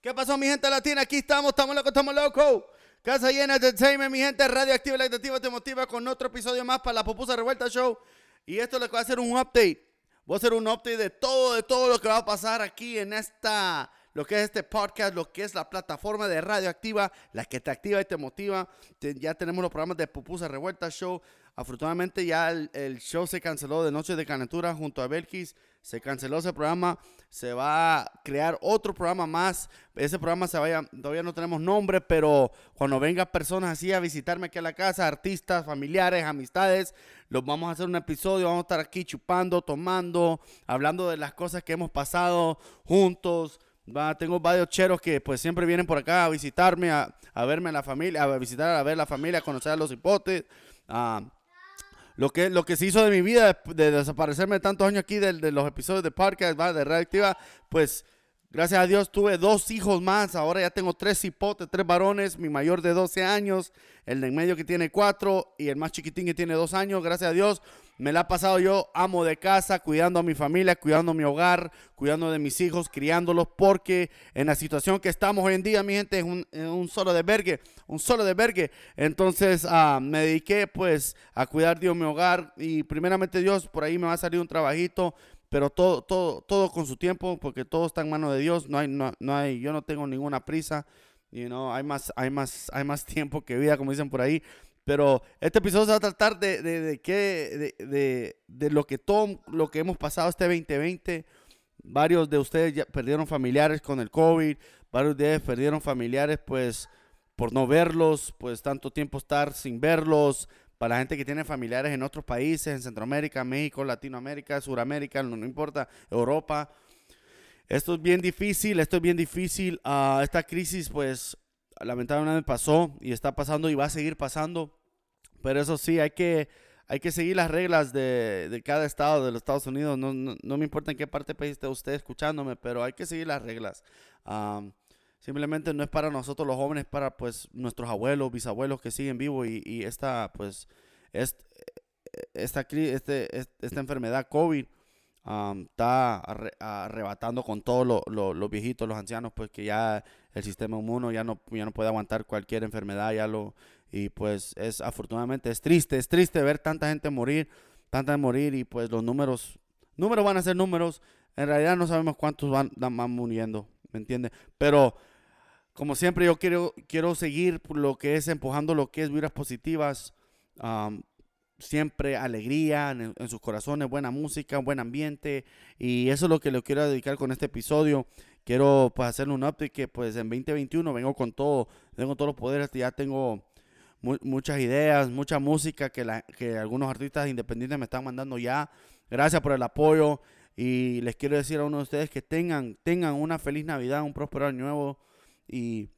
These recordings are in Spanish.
¿Qué pasó, mi gente latina? Aquí estamos, estamos locos, estamos locos. Casa llena entertainment, mi gente radioactiva y la activa te motiva con otro episodio más para la Pupusa Revuelta Show. Y esto les voy a hacer un update. Voy a hacer un update de todo, de todo lo que va a pasar aquí en esta, lo que es este podcast, lo que es la plataforma de radioactiva, la que te activa y te motiva. Ya tenemos los programas de Pupusa Revuelta Show. Afortunadamente ya el, el show se canceló de Noche de Calentura junto a Belkis. Se canceló ese programa. Se va a crear otro programa más. Ese programa se vaya, todavía no tenemos nombre, pero cuando vengan personas así a visitarme aquí a la casa, artistas, familiares, amistades, los vamos a hacer un episodio. Vamos a estar aquí chupando, tomando, hablando de las cosas que hemos pasado juntos. Va, tengo varios cheros que pues siempre vienen por acá a visitarme, a, verme a la familia, a visitar, a ver la familia, a conocer a los hipotes. ah, lo que, lo que se hizo de mi vida de, de desaparecerme tantos años aquí de, de los episodios de podcast, ¿va? de Radioactiva, pues gracias a Dios tuve dos hijos más. Ahora ya tengo tres hipotes, tres varones, mi mayor de 12 años, el de en medio que tiene cuatro y el más chiquitín que tiene dos años. Gracias a Dios me la ha pasado yo amo de casa, cuidando a mi familia, cuidando mi hogar, cuidando de mis hijos, criándolos, porque en la situación que estamos hoy en día, mi gente, es un, un solo de vergue, un solo de vergue. Entonces ah, me dediqué pues a cuidar Dios mi hogar y primeramente Dios, por ahí me va a salir un trabajito, pero todo, todo, todo con su tiempo, porque todo está en manos de Dios, no hay, no, no hay, yo no tengo ninguna prisa. You know, hay más, hay más, hay más tiempo que vida, como dicen por ahí. Pero este episodio se va a tratar de, de, de qué, de, de lo que todo lo que hemos pasado este 2020. Varios de ustedes ya perdieron familiares con el COVID, varios de ustedes perdieron familiares pues por no verlos, pues tanto tiempo estar sin verlos. Para la gente que tiene familiares en otros países, en Centroamérica, México, Latinoamérica, Suramérica, no, no importa, Europa. Esto es bien difícil, esto es bien difícil. Ah, esta crisis pues lamentablemente pasó y está pasando y va a seguir pasando. Pero eso sí, hay que, hay que seguir las reglas de, de cada estado de los Estados Unidos. No, no, no me importa en qué parte del país esté usted escuchándome, pero hay que seguir las reglas. Am, simplemente no es para nosotros los jóvenes, es para pues nuestros abuelos, bisabuelos que siguen vivos y, y esta pues es- esta, este, es- esta enfermedad COVID am, está arre- arrebatando con todos lo- lo- los viejitos, los ancianos, pues que ya el sistema inmuno ya no, ya no puede aguantar cualquier enfermedad, ya lo, y pues es afortunadamente es triste, es triste ver tanta gente morir, tanta gente morir y pues los números, números van a ser números, en realidad no sabemos cuántos van, van muriendo, ¿me entiendes? Pero como siempre yo quiero, quiero seguir por lo que es empujando lo que es vibras positivas, am, siempre alegría en, en sus corazones, buena música, buen ambiente y eso es lo que le quiero dedicar con este episodio. Quiero pues hacerle un update que pues en 2021 vengo con todo, tengo todos los poderes, ya tengo mu- muchas ideas, mucha música que, la- que algunos artistas independientes me están mandando ya. Gracias por el apoyo y les quiero decir a uno de ustedes que tengan, tengan una feliz Navidad, un próspero año nuevo y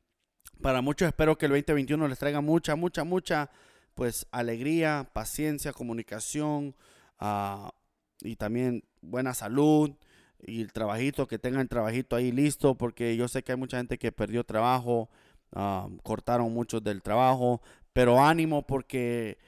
para muchos espero que el 2021 les traiga mucha, mucha, mucha pues alegría, paciencia, comunicación ah, y también buena salud y el trabajito, que tengan el trabajito ahí listo, porque yo sé que hay mucha gente que perdió trabajo, ah, cortaron muchos del trabajo, pero ánimo porque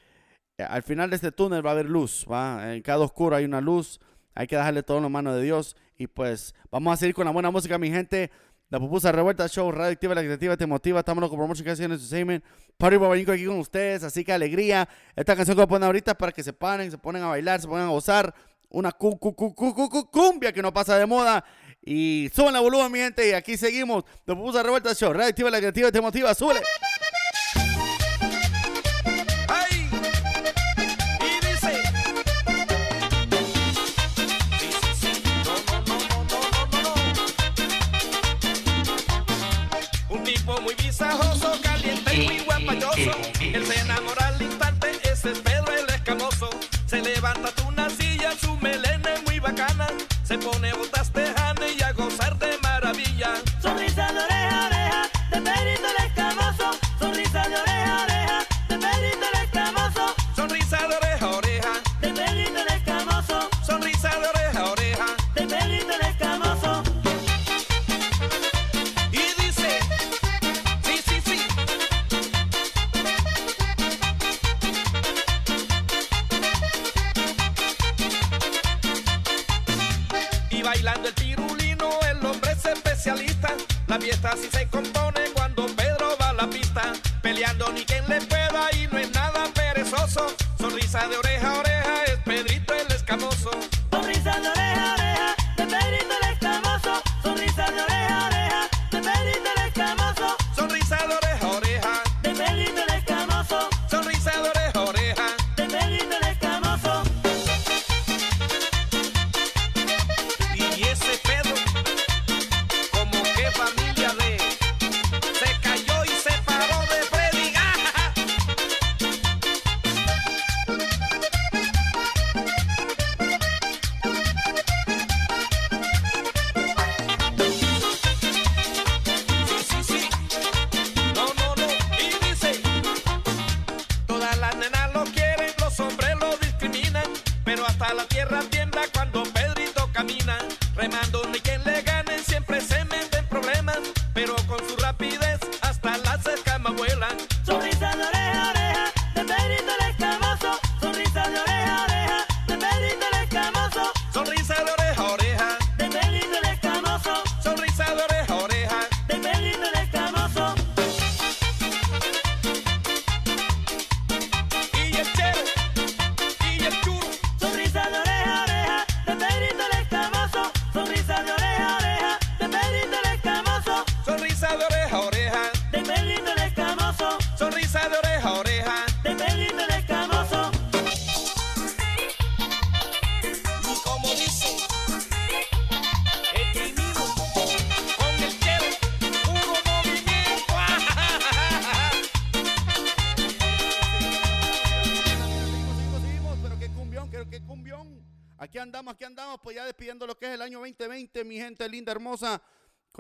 eh, al final de este túnel va a haber luz, ¿va? En cada oscuro hay una luz, hay que dejarle todo en la mano de Dios y pues vamos a seguir con la buena música, mi gente. La Pupusa Revuelta Show, Radioactiva, La Creativa Te Motiva, estamos con Promotion Canciones Entertainment, Party Babanico aquí con ustedes, así que alegría. Esta canción que poner ahorita para que se paren, se ponen a bailar, se pongan a gozar. Una cu, cu, cu, cu, cu, cu- cumbia que no pasa de moda. Y suban la volumen, mi gente, y aquí seguimos. La Pupusa Revuelta Show, Radioactiva, La Creativa Te Motiva, súbele. Muy visajoso, caliente y muy guapayoso.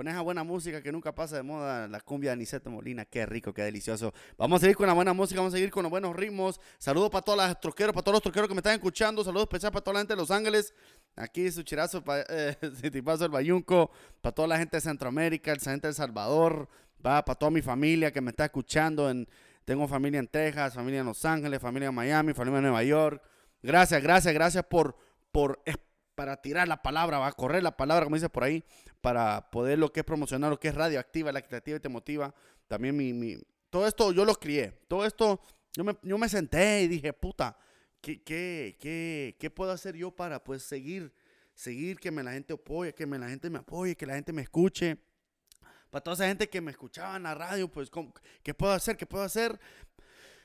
Con esa buena música que nunca pasa de moda, la cumbia de Aniceto Molina, qué rico, qué delicioso. Vamos a seguir con la buena música, vamos a seguir con los buenos ritmos. Saludos para todos los troqueros, para todos los troqueros que me están escuchando. Saludos especial para toda la gente de Los Ángeles. Aquí su chirazo, eh, el Bayunco, para toda la gente de Centroamérica, la gente de El Salvador, va para toda mi familia que me está escuchando. En, tengo familia en Texas, familia en Los Ángeles, familia en Miami, familia en Nueva York. Gracias, gracias, gracias por, por para tirar la palabra, va a correr la palabra, como dice por ahí, para poder lo que es promocionar, lo que es radioactiva, la creativa y te motiva. También mi, mi, todo esto yo lo crié, todo esto, yo me, yo me senté y dije, puta, ¿qué, qué, qué, puedo hacer yo para pues seguir, seguir, que me, la gente apoye, que me, la gente me apoye, que la gente me escuche? Para toda esa gente que me escuchaba en la radio, pues, ¿cómo- ¿qué puedo hacer? ¿Qué puedo hacer?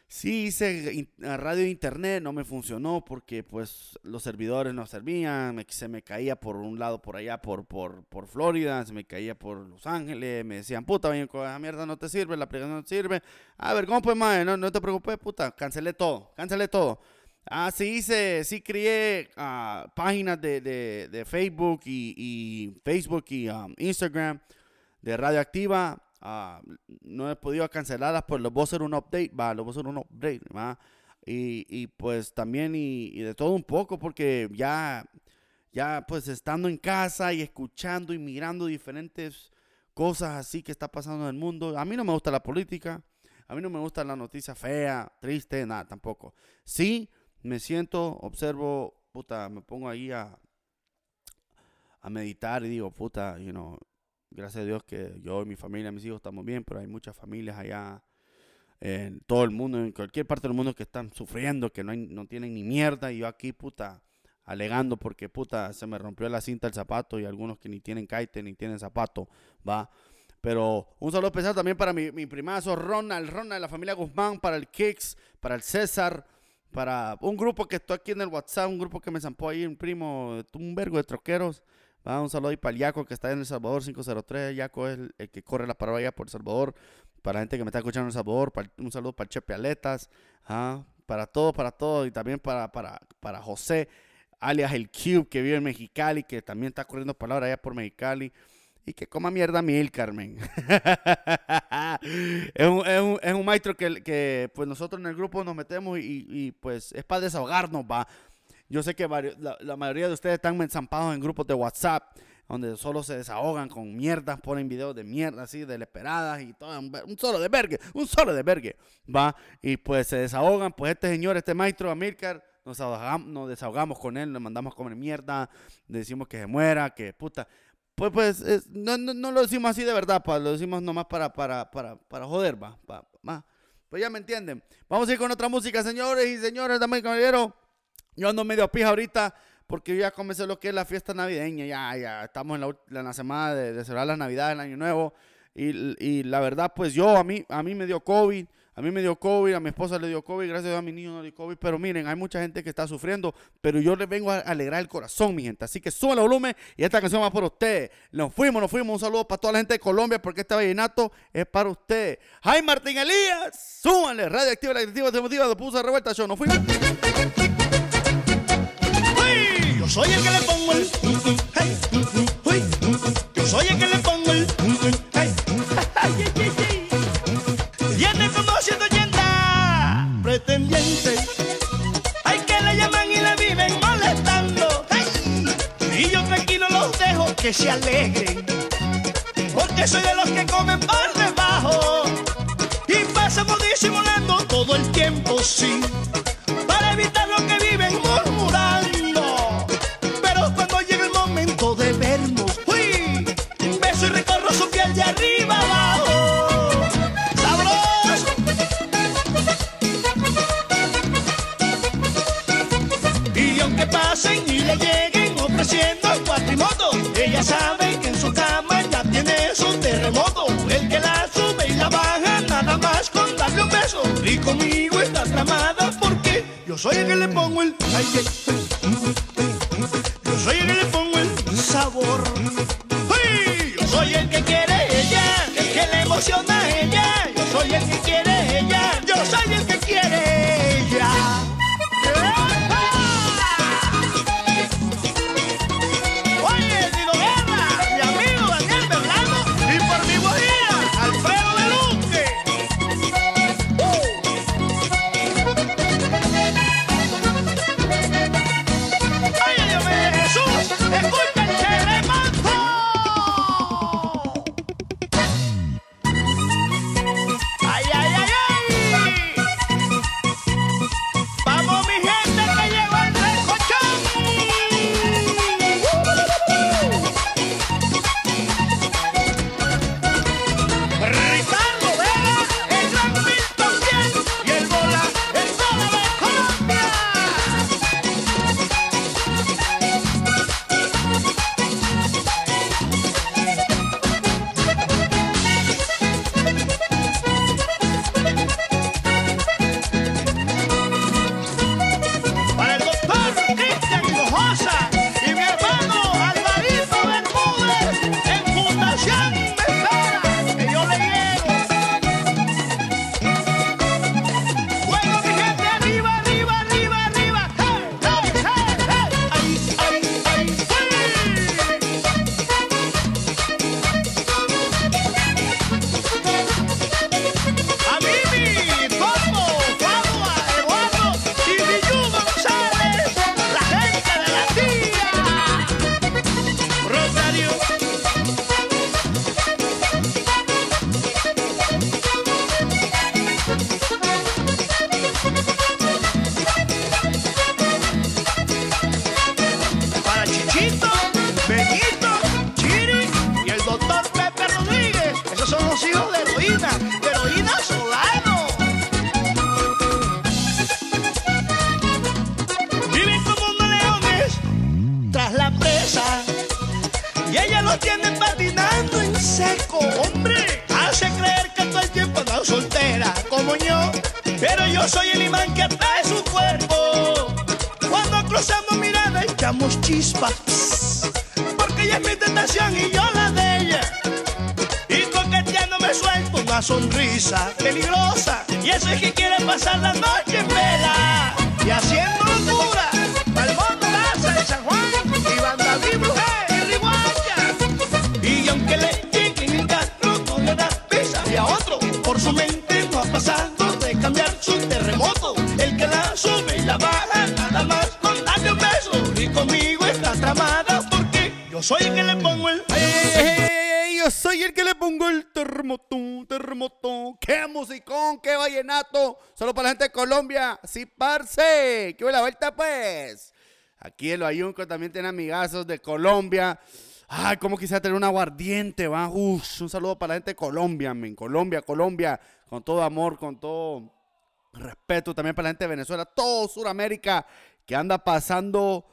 Sí hice radio e internet, no me funcionó porque pues los servidores no servían, se me caía por un lado por allá, por, por, por Florida, se me caía por Los Ángeles, me decían, puta, bien, esa mierda no te sirve, la aplicación no te sirve. A ver, ¿cómo pues, madre? No, no te preocupes, puta, cancelé todo, cancelé todo. Ah, sí hice, sí crié ah, páginas de, de- de Facebook y, y Facebook y um, Instagram de Radioactiva. Ah, no he podido cancelarlas, pues los voy a hacer un update, va, los voy a hacer un update, va. Y, y, pues también y, y de todo un poco, porque ya, ya pues estando en casa y escuchando y mirando diferentes cosas así que está pasando en el mundo. A mí no me gusta la política, a mí no me gusta la noticia fea, triste, nada, tampoco. Sí, me siento, observo, puta, me pongo ahí a, a meditar y digo, puta, you know, gracias a Dios que yo y mi familia, mis hijos estamos bien, pero hay muchas familias allá en todo el mundo, en cualquier parte del mundo que están sufriendo, que no, no tienen ni mierda, y yo aquí, puta, alegando porque, puta, se me rompió la cinta del zapato y algunos que ni tienen caite ni tienen zapato, va. Pero un saludo especial también para mi, mi primazo Ronald, Ronald de la familia Guzmán, para el Kicks, para el César, para un grupo que estoy aquí en el WhatsApp, un grupo que me zampó ahí, un primo, un vergo de troqueros. Va, un saludo ahí para el Yaco que está en El Salvador 503. Yaco es el, que corre la parada allá por El Salvador. Para la gente que me está escuchando en El Salvador, un saludo para Chepe Aletas. ah, para todo, para todo. Y también para, para, para José, alias el Cube, que vive en Mexicali, que también está corriendo palabra allá por Mexicali. Y que coma mierda mil, Carmen. es, un, es, un, es un maestro que, que pues nosotros en el grupo nos metemos y, y, pues es para desahogarnos, va. Yo sé que la, mayoría de ustedes están enzampados en grupos de WhatsApp, donde solo se desahogan con mierdas, ponen videos de mierda así, de esperadas y todo, un, solo de vergue, un solo de vergue, va. Y pues se desahogan, pues este señor, este maestro Amilcar, nos desahogamos, nos desahogamos con él, le mandamos a comer mierda, le decimos que se muera, que puta. Pues, pues, es- no, no, no lo decimos así de verdad, pa, lo decimos nomás para, para, para, para joder, va, pa-. Pues ya me entienden. Vamos a ir con otra música, señores y señores, damas y caballeros. Yo ando medio pija ahorita porque yo ya comencé lo que es la fiesta navideña. Ya, ya estamos en la, semana de, de celebrar las navidades, el año nuevo. Y, la verdad, pues yo, a mí, a mí me dio COVID. A mí me dio COVID, a mi esposa le dio COVID, gracias a Dios a mi niño no le dio COVID. Pero miren, hay mucha gente que está sufriendo, pero yo les vengo a alegrar el corazón, mi gente. Así que suban el volumen y esta canción va por ustedes. Nos fuimos, nos fuimos. Un saludo para toda la gente de Colombia porque este vallenato es para ustedes. Jaime Martín Elías, súbanle. Radio Activa, la activa, se motiva, de Pusa Revuelta Show. Nos fuimos. Soy el que le pongo el. hey, uy, Yo soy el que le pongo el. hey. Viene como 180 pretendientes. Hay que le llaman y le viven molestando. hey. Y yo tranquilo los dejo que se alegren. Porque soy de los que comen por debajo. Y pasamos disimulando todo el tiempo, sí para evitar lo que lleguen ofreciendo cuatrimoto, ella sabe que en su cama ya tiene su terremoto. El que la sube y la baja, nada más con darle un beso. Y conmigo está tramada porque yo soy el que le pongo el. Sonrisa peligrosa. Y eso es que quiere pasar la noche en vela. Y haciendo locura. Palmón, Raza de San Juan. Y Banda Bruja y Riguacha. Y aunque le lleguen el carro, no le da pesa. Y a otro, por su mente no ha pasado de cambiar su terremoto. El que la sube y la baja, nada más con darle un beso. Y conmigo está tramada porque yo soy el que le pongo el. ¡Ey, ey, ey, ey, ey! Yo soy el que terremoto. ¡Qué musicón, qué vallenato! Solo para la gente de Colombia. Sí, parce. ¡Qué buena vuelta, pues! Aquí el Bayunco también tiene amigazos de Colombia. Ay, cómo quisiera tener un aguardiente, va. Uf, un saludo para la gente de Colombia, men. Colombia, Colombia, con todo amor, con todo respeto también para la gente de Venezuela, todo Sudamérica que anda pasando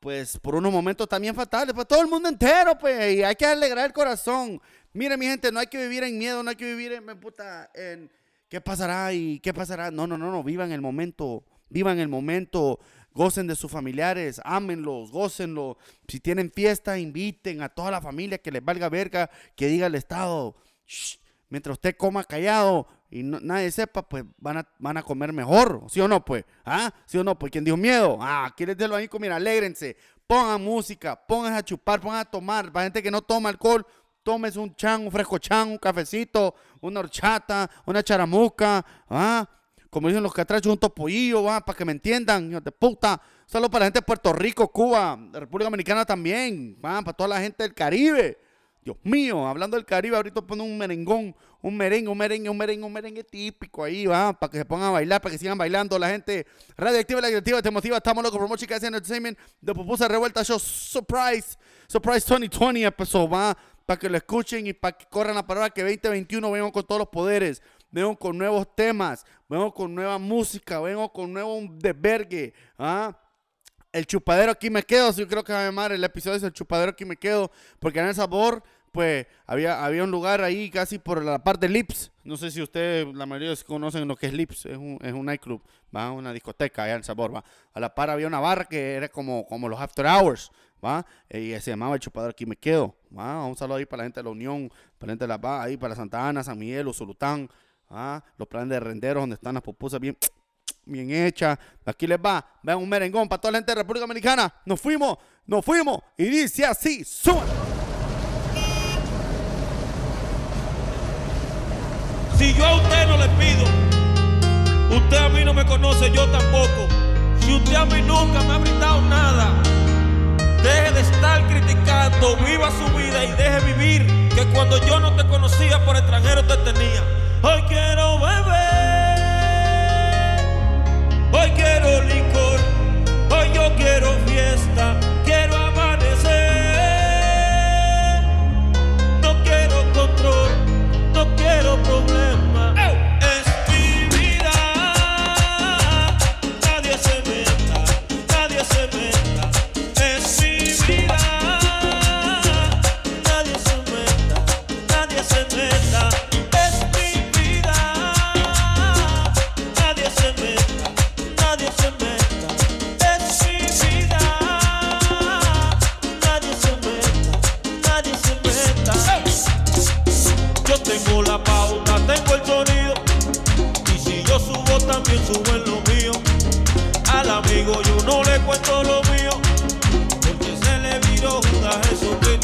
pues por unos momentos también fatales, pues todo el mundo entero, pues, y hay que alegrar el corazón. Mire, mi gente, no hay que vivir en miedo, no hay que vivir en, puta, en qué pasará y qué pasará. No, no, no, no, vivan el momento, vivan el momento, gocen de sus familiares, ámenlos, gócenlos. Si tienen fiesta, inviten a toda la familia que les valga verga, que diga el Estado. "Shh, mientras usted coma callado y nadie sepa, pues van a, van a comer mejor, ¿sí o no? Pues, ¿ah? ¿Sí o no? Pues, ¿quién dijo miedo? Ah, ¿quieres decirlo ahí? Mira, alégrense, pongan música, pongan a chupar, pongan a tomar. Para gente que no toma alcohol, tómese un chan, un fresco chan, un cafecito, una horchata, una charamusca, ¿ah? Como dicen los catrachos, un topollillo, ¿va? Para que me entiendan, hijos de puta. Saludos para la gente de Puerto Rico, Cuba, República Dominicana también, ¿va? Para toda la gente del Caribe. Dios mío, hablando del Caribe, ahorita pone un merengón, un merengue, un merengue, un merengue, un merengue típico ahí, va, para que se pongan a bailar, para que sigan bailando la gente. Radioactiva, la activa, te motiva, estamos locos por Mochica Entertainment, de Pupusa Revuelta Show, Surprise, Surprise 2020 empezó, va, para que lo escuchen y para que corran la palabra que 2021 vengo con todos los poderes, vengo con nuevos temas, vengo con nueva música, vengo con nuevo desvergue, ah. El chupadero aquí me quedo, yo creo que va a llamar el episodio es el chupadero aquí me quedo, porque en el sabor, pues había, había un lugar ahí casi por la parte de Lips. No sé si ustedes, la mayoría conocen lo que es Lips, es un, es un nightclub, va, una discoteca allá en sabor, va. A la par había una barra que era como, como los after hours, va, y se llamaba el chupadero aquí me quedo, va. Un saludo ahí para la gente de la Unión, para la gente de la Paz, ahí para Santa Ana, San Miguel, Usulután, ah, los planes de renderos donde están las pupusas bien bien hecha. Aquí les va. Vean un merengón para toda la gente de República Dominicana. Nos fuimos, nos fuimos. Y dice así, suban. Si yo a usted no le pido, usted a mí no me conoce, yo tampoco. Si usted a mí nunca me ha brindado nada, deje de estar criticando, viva su vida y deje vivir. Que cuando yo no te conocía por extranjero te tenía. Hoy quiero beber, hoy quiero licor, hoy yo quiero fiesta, quiero amanecer. No quiero control, no quiero problema. Subo, lo mío. Al amigo yo no le cuento lo mío. Porque se le viró Judas Jesucristo.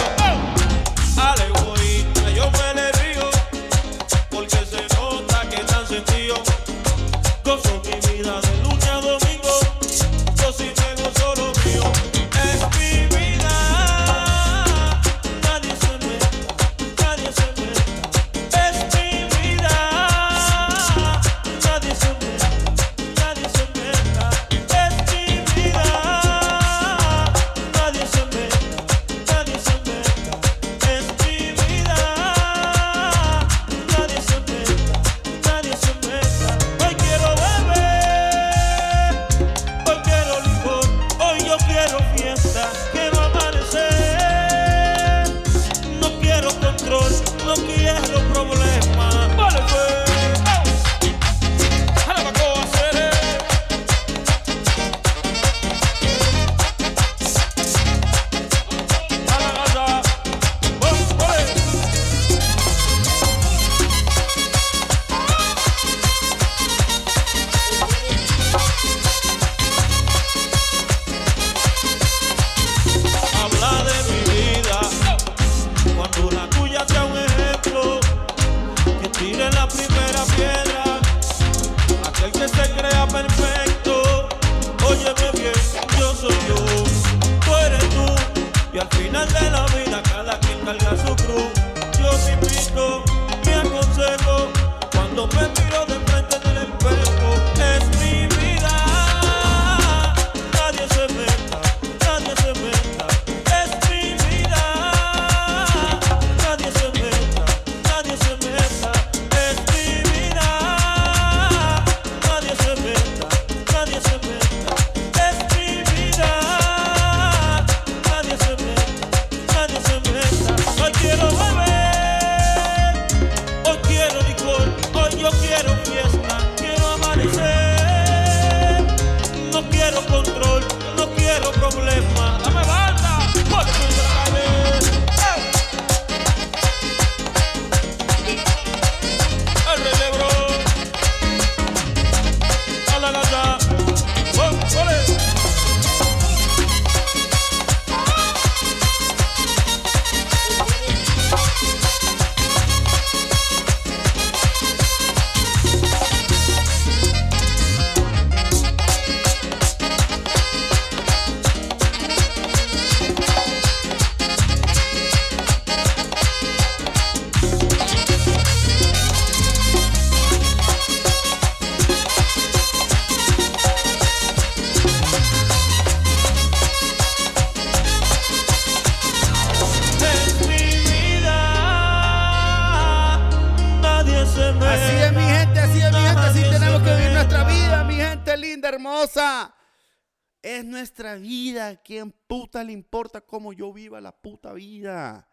Le importa cómo yo viva la puta vida?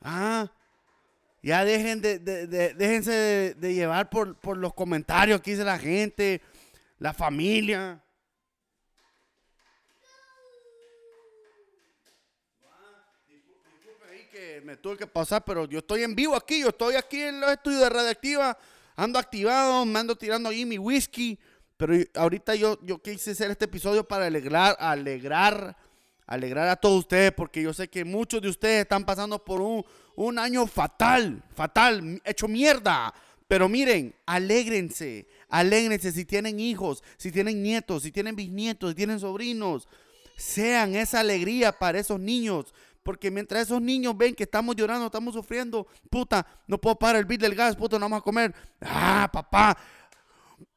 Ah, ya dejen de, de- de- déjense de, llevar por, por los comentarios que dice la gente, la familia. Me tuve que pasar, pero yo estoy en vivo aquí, yo estoy aquí en los estudios de Radioactiva, ando activado, me ando tirando ahí mi whisky, pero ahorita yo, yo quise hacer este episodio para alegrar, alegrar, alegrar a todos ustedes, porque yo sé que muchos de ustedes están pasando por un, un año fatal, fatal, hecho mierda. Pero miren, alégrense, alégrense si tienen hijos, si tienen nietos, si tienen bisnietos, si tienen sobrinos. Sean esa alegría para esos niños. Porque mientras esos niños ven que estamos llorando, estamos sufriendo, puta, no puedo pagar el bill del gas, puta, no vamos a comer. Ah, papá,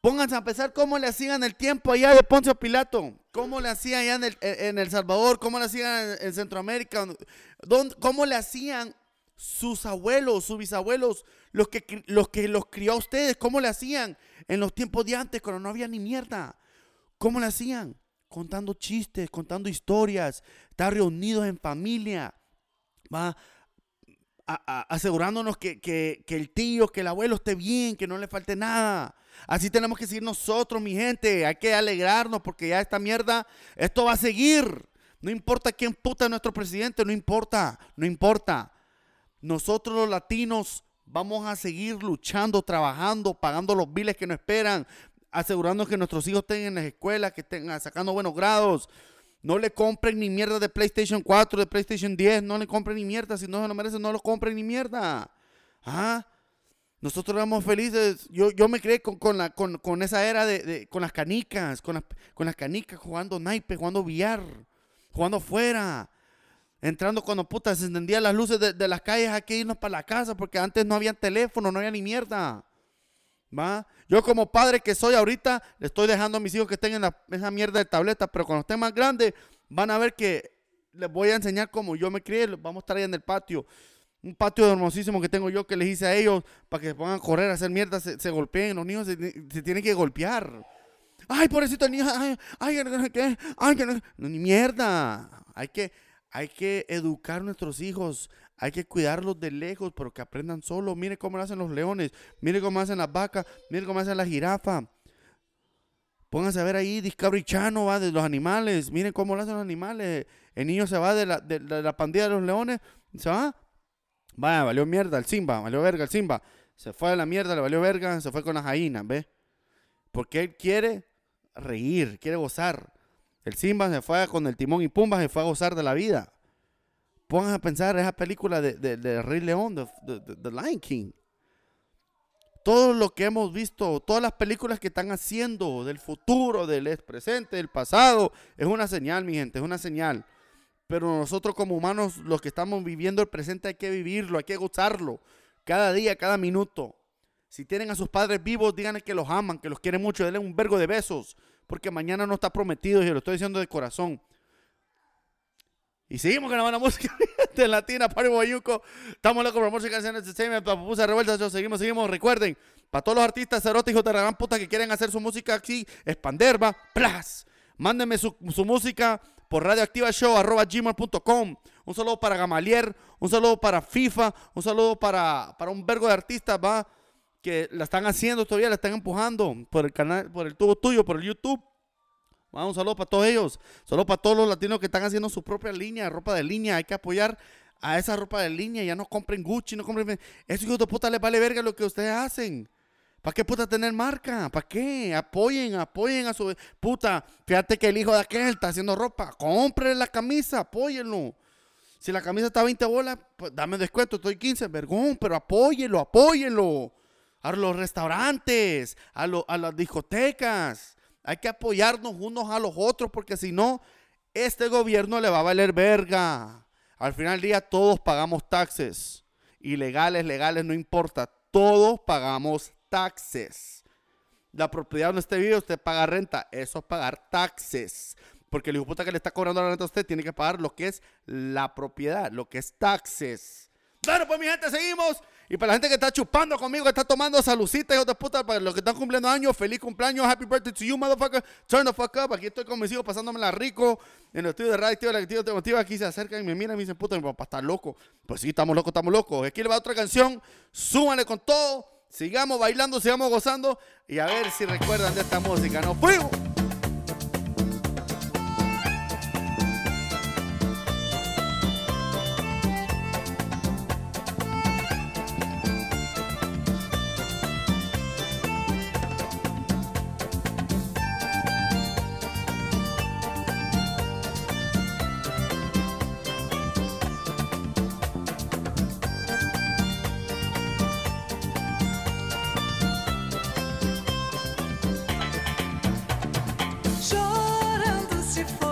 Pónganse a pensar cómo le hacían el tiempo allá de Poncio Pilato, cómo le hacían allá en el, en El Salvador, cómo le hacían en, en Centroamérica, dónde- cómo le hacían sus abuelos, sus bisabuelos, los que, los que los crió a ustedes, cómo le hacían en los tiempos de antes, cuando no había ni mierda. ¿Cómo le hacían? Contando chistes, contando historias, estar reunidos en familia, va asegurándonos que, que- que el tío, que el abuelo esté bien, que no le falte nada. Así tenemos que seguir nosotros, mi gente. Hay que alegrarnos porque ya esta mierda, esto va a seguir. No importa quién puta es nuestro presidente, no importa, no importa. Nosotros los latinos vamos a seguir luchando, trabajando, pagando los biles que nos esperan, asegurando que nuestros hijos estén en las escuelas, que estén sacando buenos grados. No le compren ni mierda de PlayStation 4, de PlayStation 10, no le compren ni mierda, si no se lo merecen, no lo compren ni mierda. ¿Ah? Nosotros éramos felices. Yo, yo me creé con, con la, con, con esa era de, con las canicas, con las, con las canicas, jugando naipe, jugando billar, jugando afuera. Entrando cuando puta se encendían las luces de, de las calles, hay que irnos para la casa porque antes no había teléfono, no había ni mierda. ¿Va? Yo como padre que soy ahorita, le estoy dejando a mis hijos que estén en la- esa mierda de tableta, pero cuando estén más grandes, van a ver que les voy a enseñar cómo yo me crié, vamos a estar ahí en el patio. Un patio hermosísimo que tengo yo que les hice a ellos para que se pongan a correr, a hacer mierda, se, golpeen, los niños se, tienen que golpear. Ay, pobrecito niño, ay, ay, qué, ay, que no, ni mierda. Hay que, hay que educar a nuestros hijos, hay que cuidarlos de lejos, pero que aprendan solo. Mire cómo lo hacen los leones, mire cómo hacen las vacas, mire cómo hacen la jirafa. Pónganse a ver ahí Discovery Channel, va, de los animales. Miren cómo lo hacen los animales. El niño se va de la, de, de la pandilla de los leones, se va. Vaya, valió mierda el Simba, valió verga el Simba. Se fue a la mierda, le valió verga, se fue con las hyenas, ¿ves? Porque él quiere reír, quiere gozar. El Simba se fue con el timón y pumba, se fue a gozar de la vida. Pongan a pensar esa película de, de, de Rey León, de, de- Lion King. Todo lo que hemos visto, todas las películas que están haciendo del futuro, del presente, del pasado, es una señal, mi gente, es una señal. Pero nosotros como humanos, los que estamos viviendo el presente, hay que vivirlo, hay que gozarlo. Cada día, cada minuto. Si tienen a sus padres vivos, díganle que los aman, que los quieren mucho, denle un vergo de besos. Porque mañana no está prometido y lo estoy diciendo de corazón. Y seguimos con la buena música de Latina, Party Boyuco. Estamos locos por música, canciones Entertainment, para Pupusa Revuelta. Yo seguimos, seguimos. Recuerden, para todos los artistas eróticos de la gran puta que quieren hacer su música aquí, expanderva, plas. Mándenme su música por radioactivashow.gmail.com. Un saludo para Gamalier, un saludo para FIFA, un saludo para, para un vergo de artistas, va, que la están haciendo todavía, la están empujando por el canal, por el tubo tuyo, por el YouTube. Va, un saludo para todos ellos. Saludo para todos los latinos que están haciendo su propia línea, ropa de línea. Hay que apoyar a esa ropa de línea. Ya no compren Gucci, no compren. Esos hijos de puta les vale verga lo que ustedes hacen. ¿Para qué puta tener marca? ¿Para qué? Apoyen, apoyen a su puta. Fíjate que el hijo de aquel está haciendo ropa. Compre la camisa, apóyenlo. Si la camisa está a 20 bolas, pues dame descuento, estoy 15, vergón, pero apóyenlo, apóyenlo. A los restaurantes, a, lo- a las discotecas. Hay que apoyarnos unos a los otros porque si no, este gobierno le va a valer verga. Al final del día todos pagamos taxes. Ilegales, legales, no importa. Todos pagamos taxes. La propiedad donde usted vive, usted paga renta. Eso es pagar taxes. Porque el hijo puta que le está cobrando la renta a usted tiene que pagar lo que es la propiedad, lo que es taxes. Bueno, pues mi gente, seguimos. Y para la gente que está chupando conmigo, que está tomando salucita, hijos de puta, para los que están cumpliendo años, feliz cumpleaños, happy birthday to you, motherfucker. Turn the fuck up. Aquí estoy convencido pasándomela rico. En el estudio de radio activo, la activo te motiva. Aquí se acercan y me miran y me dicen, puta, mi papá está loco. Pues sí, estamos locos, estamos locos. Aquí le va otra canción. Súbanle con todo. Sigamos bailando, sigamos gozando. Y a ver si recuerdan de esta música. ¡Nos fuimos! Chorando se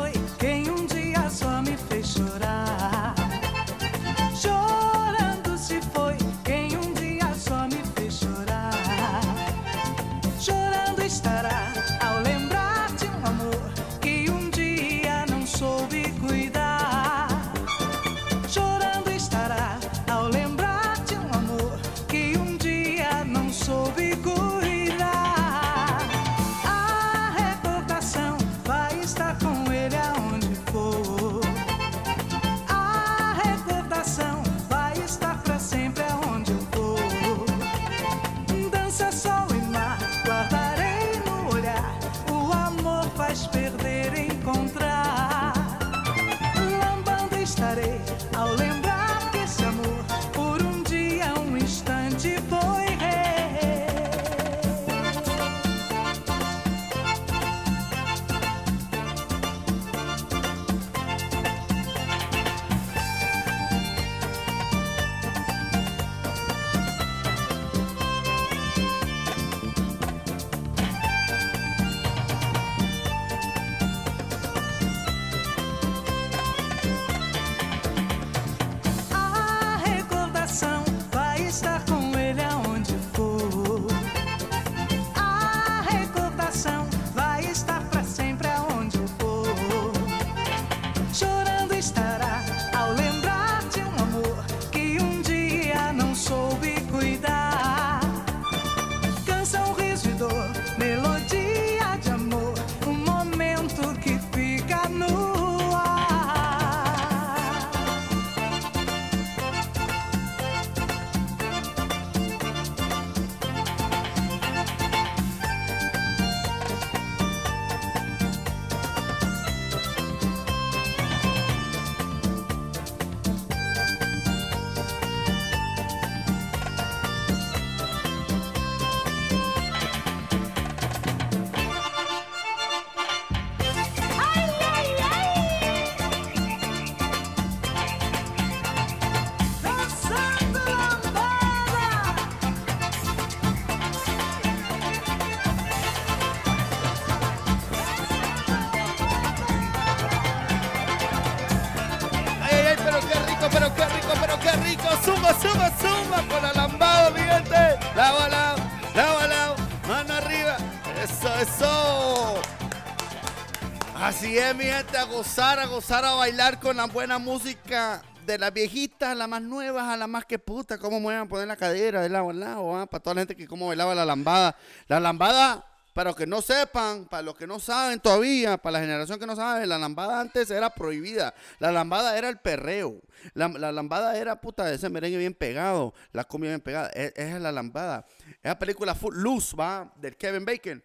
Así es, mi gente, a gozar, a gozar, a bailar con la buena música. De las viejitas a las más nuevas, a las más que puta, cómo muevan poner la cadera de lado a lado, ah, para toda la gente que cómo bailaba la lambada. La lambada, para los que no sepan, para los que no saben todavía, para la generación que no sabe, la lambada antes era prohibida. La lambada era el perreo. La, la lambada era puta ese merengue bien pegado, la comida bien pegada. Es, es la lambada. Esa película Footloose, va, del Kevin Bacon.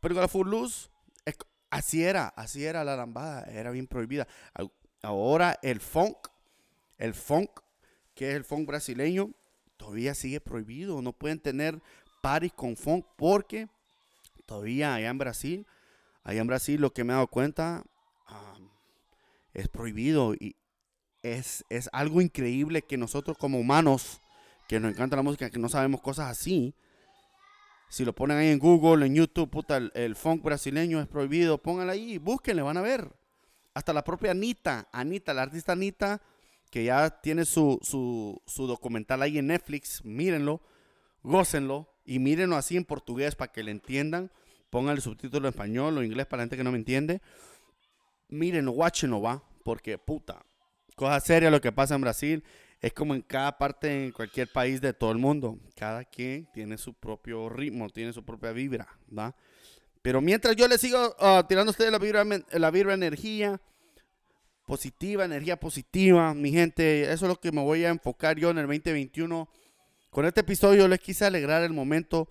Película Footloose. Así era, así era la lambada, era bien prohibida. Ahora el funk, el funk, que es el funk brasileño, todavía sigue prohibido. No pueden tener parties con funk porque todavía allá en Brasil, allá en Brasil lo que me he dado cuenta es prohibido y es, es algo increíble que nosotros como humanos, que nos encanta la música, que no sabemos cosas así, si lo ponen ahí en Google, en YouTube, puta, el, funk brasileño es prohibido, pónganlo ahí, búsquenle, van a ver. Hasta la propia Anita, Anita, la artista Anita, que ya tiene su, su, su documental ahí en Netflix, mírenlo, gócenlo y mírenlo así en portugués para que le entiendan. Pongan el subtítulo en español o inglés para la gente que no me entiende. Mírenlo, watchenlo, va, porque puta, cosa seria lo que pasa en Brasil. Es como en cada parte, en cualquier país de todo el mundo. Cada quien tiene su propio ritmo, tiene su propia vibra, ¿va? Pero mientras yo le sigo ah, tirando a ustedes la vibra, la vibra energía positiva, energía positiva, mi gente, eso es lo que me voy a enfocar yo en el 2021. Con este episodio les quise alegrar el momento,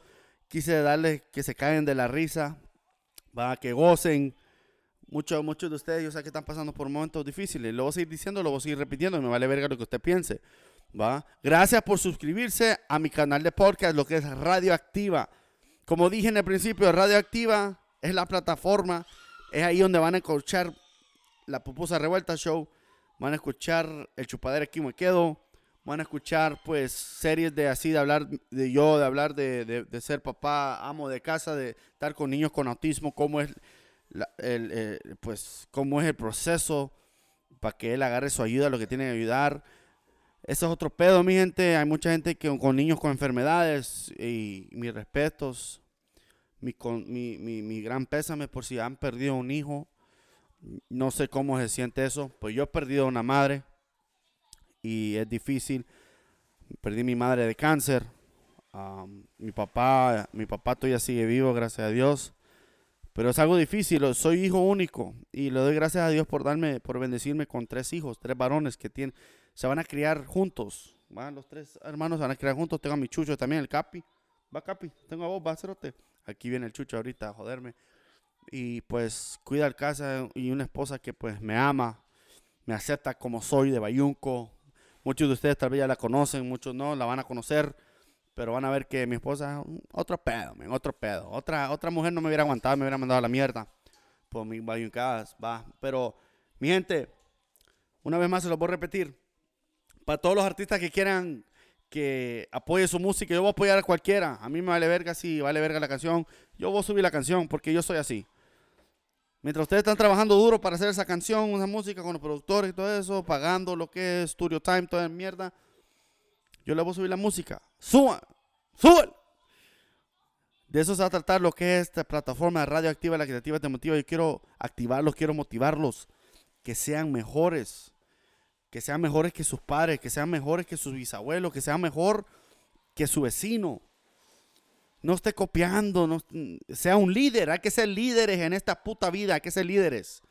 quise darles que se caen de la risa, va, que gocen. Muchos, muchos de ustedes, yo sé que están pasando por momentos difíciles. Lo voy a seguir diciendo, lo voy a seguir repitiendo. Me vale verga lo que usted piense. ¿va? Gracias por suscribirse a mi canal de podcast, lo que es Radioactiva. Como dije en el principio, Radioactiva es la plataforma. Es ahí donde van a escuchar la Pupusa Revuelta Show. Van a escuchar el chupadero aquí me quedo. Van a escuchar pues series de así, de hablar de yo, de hablar de, de- de ser papá, amo de casa, de estar con niños con autismo, cómo es eh, pues cómo es el proceso para que él agarre su ayuda, lo que tiene que ayudar. Eso es otro pedo, mi gente. Hay mucha gente que con niños con enfermedades y mis respetos, mi, con- mi, mi, gran pésame por si han perdido un hijo. No sé cómo se siente eso. Pues yo he perdido una madre y es difícil. Perdí mi madre de cáncer. Mi papá, mi papá todavía sigue vivo, gracias a Dios. Pero es algo difícil, soy hijo único y le doy gracias a Dios por darme, por bendecirme con tres hijos, tres varones que tienen, se van a criar juntos. ¿va? Los tres hermanos se van a criar juntos. Tengo a mi chucho también, el Capi. Va Capi, tengo a vos, va cerote. Aquí viene el chucho ahorita a joderme. Y pues cuida el casa y una esposa que pues me ama, me acepta como soy de Bayunco. Muchos de ustedes tal vez ya la conocen, muchos no, la van a conocer. Pero van a ver que mi esposa otro pedo, men, otro pedo. Otra, otra mujer no me hubiera aguantado, me hubiera mandado a la mierda por mis bayuncadas, va. Pero, mi gente, una vez más se lo voy a repetir. Para todos los artistas que quieran que apoye su música, yo voy a apoyar a cualquiera. A mí me vale verga si vale verga la canción. Yo voy a subir la canción porque yo soy así. Mientras ustedes están trabajando duro para hacer esa canción, esa música con los productores y todo eso, pagando lo que es Studio Time, toda esa mierda, yo le voy a subir la música. ¡Suban! ¡Suban! De eso se va a tratar lo que es esta plataforma de radioactiva, la creativa te motiva. Yo quiero activarlos, quiero motivarlos, que sean mejores, que sean mejores que sus padres, que sean mejores que sus bisabuelos, que sean mejor que su vecino. No esté copiando, no, sea un líder. Hay que ser líderes en esta puta vida, hay que ser líderes.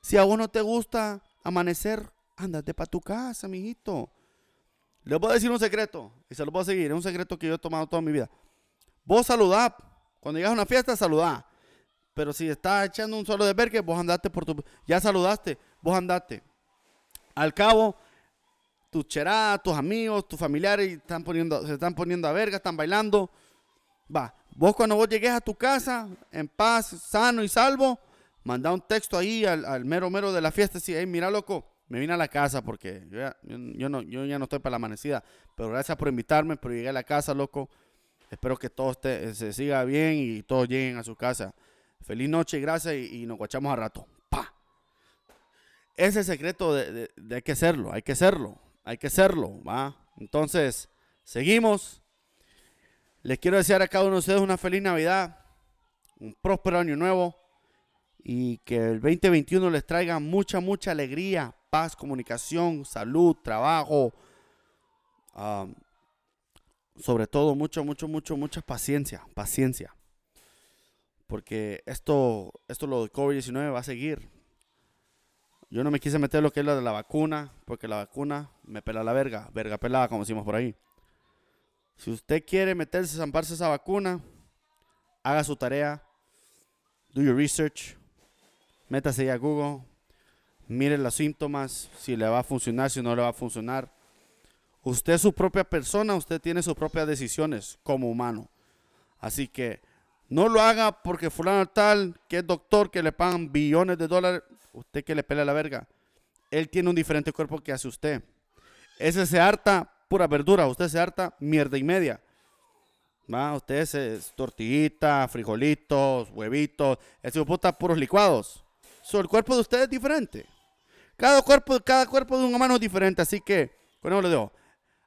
Si a vos no te gusta amanecer, ándate para tu casa, mijito. Les voy a decir un secreto y se lo voy a seguir. Es un secreto que yo he tomado toda mi vida. Vos saludá. Cuando llegas a una fiesta, saludá. Pero si estás echando un solo de vergue, vos andate por tu. Ya saludaste, vos andate. Al cabo, tus cheradas, tus amigos, tus familiares están poniendo, se están poniendo a verga, están bailando. Va, vos cuando vos llegues a tu casa, en paz, sano y salvo, manda un texto ahí al, al mero mero de la fiesta. Hey, mira, loco, me vine a la casa porque yo ya, no, estoy para la amanecida. Pero gracias por invitarme, pero llegué a la casa, loco. Espero que todo esté, se siga bien y todos lleguen a su casa. Feliz noche, gracias y, nos guachamos a rato. Pa. Ese es el secreto de, de- de hay que hacerlo, hay que hacerlo, hay que hacerlo, ¿va? Entonces, seguimos. Les quiero desear a cada uno de ustedes una feliz Navidad, un próspero año nuevo y que el 2021 les traiga mucha, mucha alegría, paz, comunicación, salud, trabajo, sobre todo mucho, mucho, mucho, mucha paciencia, paciencia. Porque esto, esto lo de COVID-19 va a seguir. Yo no me quise meter lo que es lo de la vacuna, porque la vacuna me pela la verga, verga pelada, como decimos por ahí. Si usted quiere meterse, zamparse esa vacuna, haga su tarea, do your research, métase a Google, mire los síntomas, si le va a funcionar, si no le va a funcionar. Usted es su propia persona, usted tiene sus propias decisiones como humano. Así que no lo haga porque fulano tal, que es doctor, que le pagan billones de dólares, usted que le pelea la verga. Él tiene un diferente cuerpo que hace usted. Ese se harta pura verdura, usted se harta mierda y media. ¿Va? Usted es, es tortillita, frijolitos, huevitos, ese puta puros licuados. So, el cuerpo de usted es diferente. Cada cuerpo, cada cuerpo de un humano es diferente, así que con eso le digo.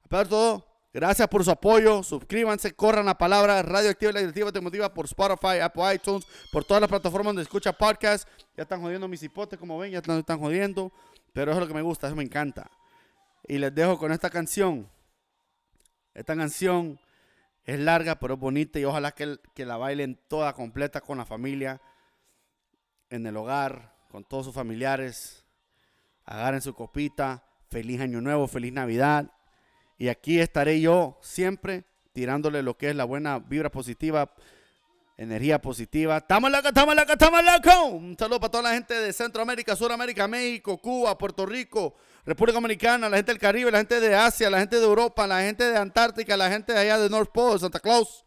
A de todo, gracias por su apoyo. Suscríbanse, corran la palabra Radioactiva y la Directiva Te Motiva por Spotify, Apple iTunes, por todas las plataformas donde escucha podcast. Ya están jodiendo mis hipotes, como ven, ya están, están jodiendo. Pero eso es lo que me gusta, eso me encanta. Y les dejo con esta canción. Esta canción es larga, pero es bonita y ojalá que, que la bailen toda completa con la familia, en el hogar, con todos sus familiares. Agarren su copita. Feliz Año Nuevo, feliz Navidad. Y aquí estaré yo siempre tirándole lo que es la buena vibra positiva, energía positiva. ¡Estamos locos, estamos locos, estamos locos! Un saludo para toda la gente de Centroamérica, Sudamérica, México, Cuba, Puerto Rico, República Dominicana, la gente del Caribe, la gente de Asia, la gente de Europa, la gente de Antártica, la gente de allá de North Pole, Santa Claus.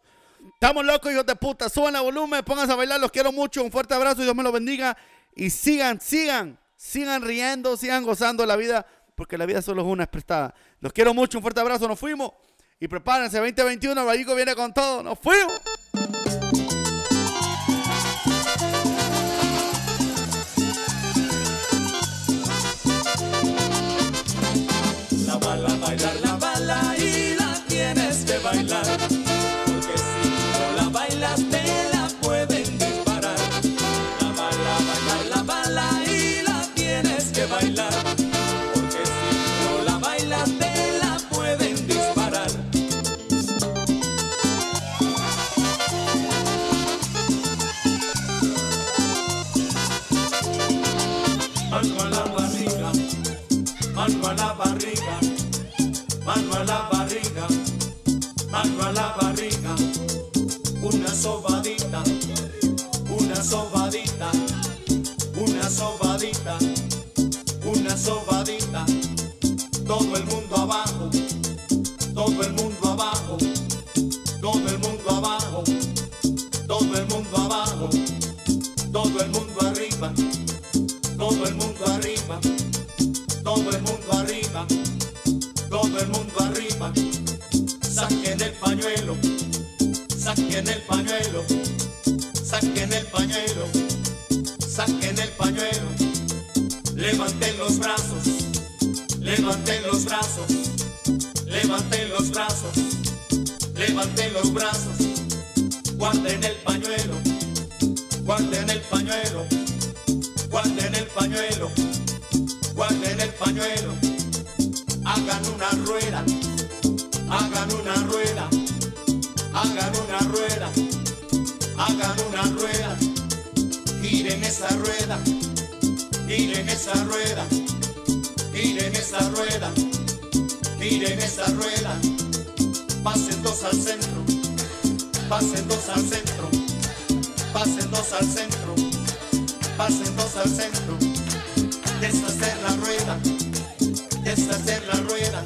Estamos locos, hijos de puta. Suban el volumen, pónganse a bailar, los quiero mucho. Un fuerte abrazo Dios me los bendiga. Y sigan, sigan, sigan riendo, sigan gozando la vida, porque la vida solo es una, es prestada. Los quiero mucho, un fuerte abrazo, nos fuimos. Y prepárense, 2021, Vallico viene con todo. ¡Nos fuimos! Guarden el pañuelo, guarden el pañuelo. Guarden el pañuelo, guarden el pañuelo, hagan una rueda, hagan una rueda, hagan una rueda, hagan una rueda, giren esa rueda, giren esa rueda, giren esa rueda, giren esa rueda, pasen dos al centro, pasen dos al centro, pasen dos al centro. Pasen dos al centro, deshacer la rueda, deshacer la rueda,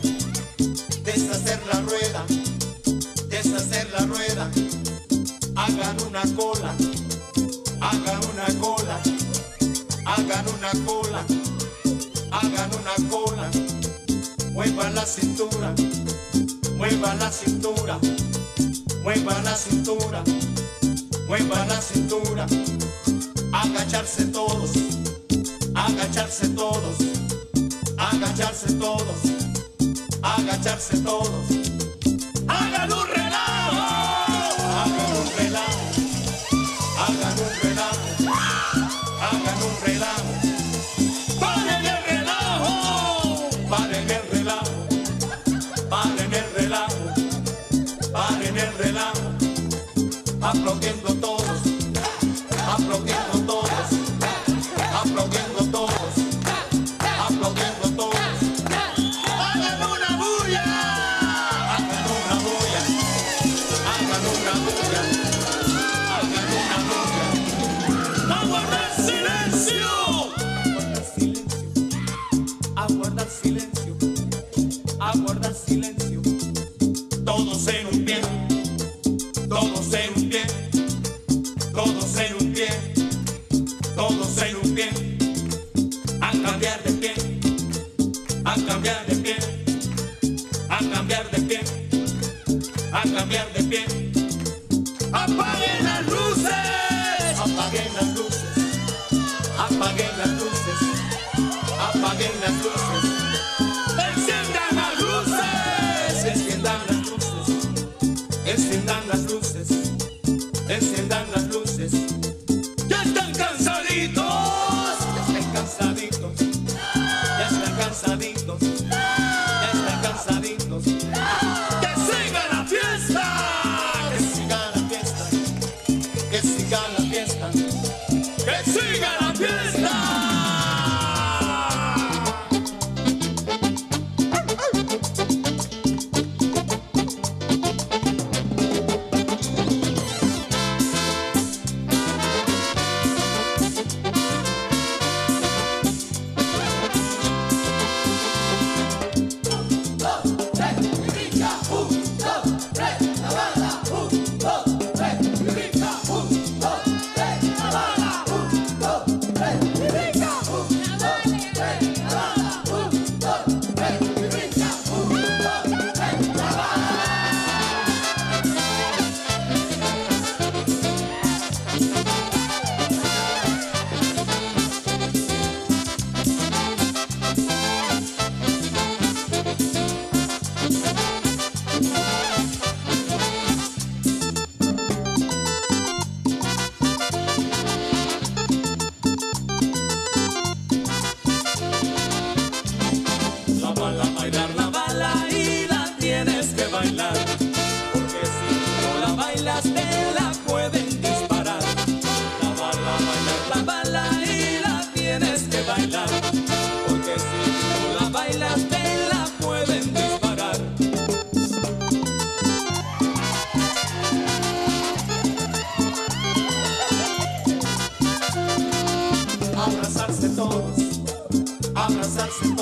deshacer la rueda, deshacer la rueda, hagan una cola, hagan una cola, hagan una cola, hagan una cola, muevan la cintura, muevan la cintura, muevan la cintura, muevan la cintura agacharse todos, agacharse todos, agacharse todos, agacharse todos. Hagan un aplaudiendo passa,